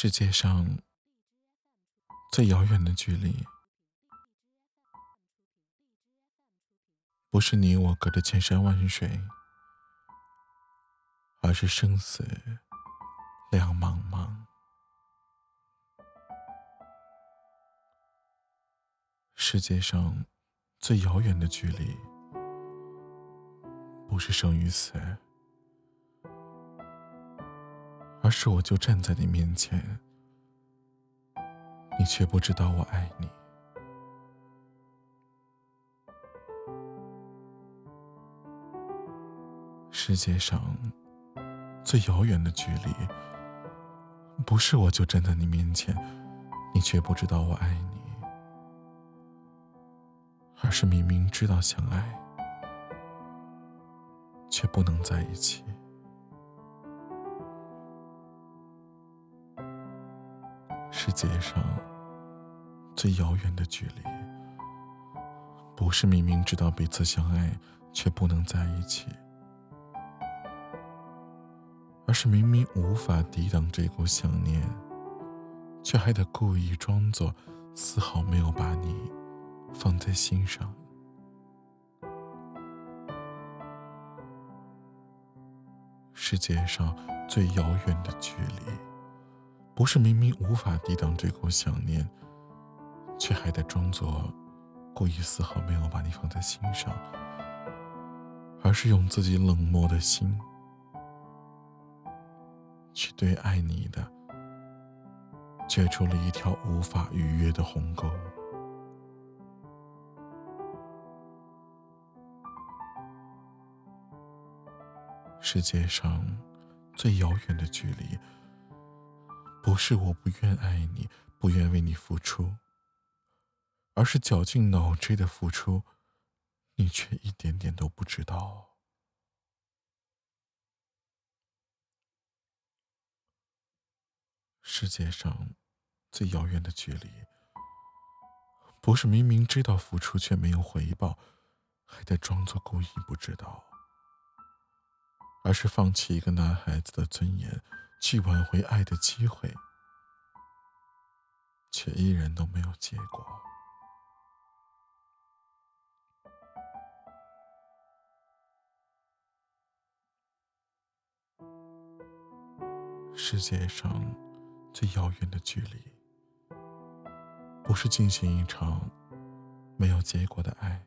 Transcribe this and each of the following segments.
世界上最遥远的距离，不是你我隔着千山万水，而是生死两茫茫。世界上最遥远的距离，不是生与死。而是我就站在你面前，你却不知道我爱你。世界上最遥远的距离，不是我就站在你面前，你却不知道我爱你，而是明明知道相爱，却不能在一起。世界上最遥远的距离，不是明明知道彼此相爱却不能在一起，而是明明无法抵挡这股想念，却还得故意装作丝毫没有把你放在心上。世界上最遥远的距离。不是明明无法抵挡这股想念，却还得装作故意丝毫没有把你放在心上，而是用自己冷漠的心去对爱你的却出了一条无法逾越的鸿沟。世界上最遥远的距离。不是我不愿爱你，不愿为你付出，而是绞尽脑汁的付出，你却一点点都不知道。世界上最遥远的距离，不是明明知道付出却没有回报，还得装作故意不知道，而是放弃一个男孩子的尊严。去挽回爱的机会，却依然都没有结果。世界上最遥远的距离，不是进行一场没有结果的爱，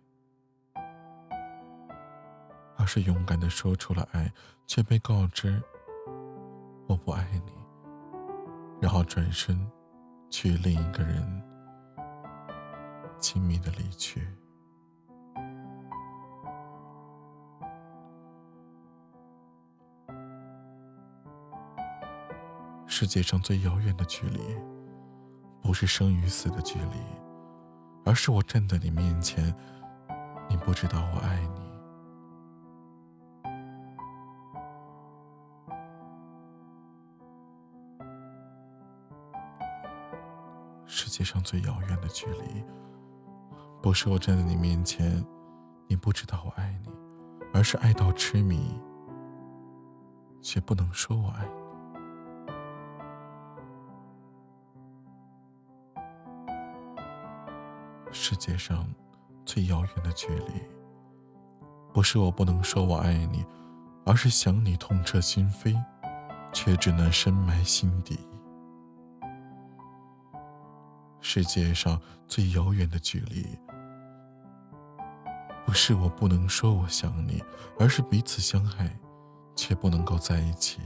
而是勇敢的说出了爱，却被告知。我不爱你，然后转身去另一个人亲密的离去。世界上最遥远的距离，不是生与死的距离，而是我站在你面前，你不知道我爱你。世界上最遥远的距离，不是我站在你面前，你不知道我爱你，而是爱到痴迷，却不能说我爱你。世界上最遥远的距离，不是我不能说我爱你，而是想你痛彻心扉，却只能深埋心底。世界上最遥远的距离，不是我不能说我想你，而是彼此相爱，却不能够在一起。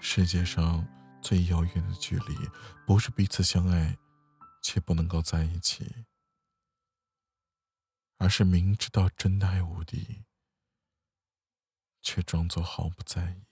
世界上最遥远的距离，不是彼此相爱，却不能够在一起，而是明知道真爱无敌，却装作毫不在意。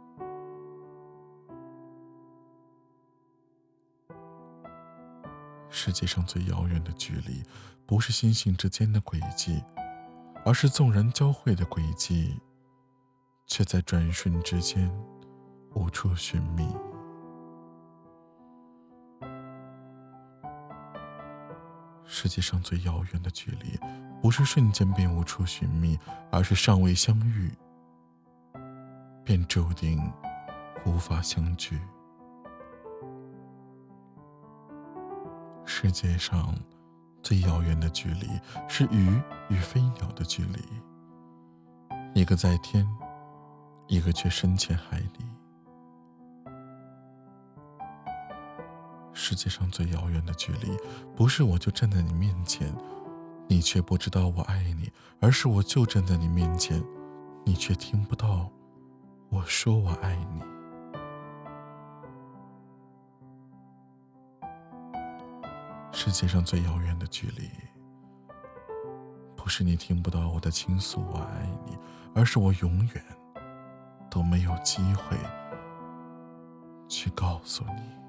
世界上最遥远的距离，不是星星之间的轨迹，而是纵然交汇的轨迹，却在转瞬之间无处寻觅。世界上最遥远的距离，不是瞬间便无处寻觅，而是尚未相遇，便注定无法相聚。世界上最遥远的距离，是鱼与飞鸟的距离，一个在天，一个却深潜海底。世界上最遥远的距离，不是我就站在你面前，你却不知道我爱你，而是我就站在你面前，你却听不到我说我爱你。世界上最遥远的距离，不是你听不到我的倾诉我爱你，而是我永远都没有机会去告诉你。